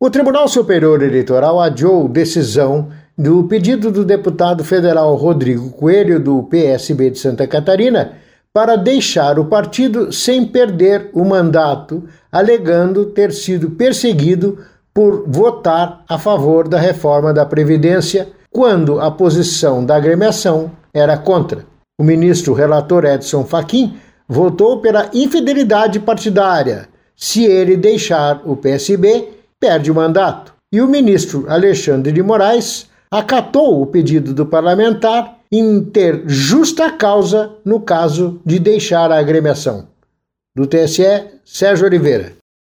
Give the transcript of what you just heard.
O Tribunal Superior Eleitoral adiou decisão do pedido do deputado federal Rodrigo Coelho, do PSB de Santa Catarina, para deixar o partido sem perder o mandato, alegando ter sido perseguido por votar a favor da reforma da Previdência, quando a posição da agremiação era contra. O ministro relator Edson Fachin votou pela infidelidade partidária. Se ele deixar o PSB, perde o mandato. E o ministro Alexandre de Moraes acatou o pedido do parlamentar em ter justa causa no caso de deixar a agremiação. Do TSE, Sérgio Oliveira.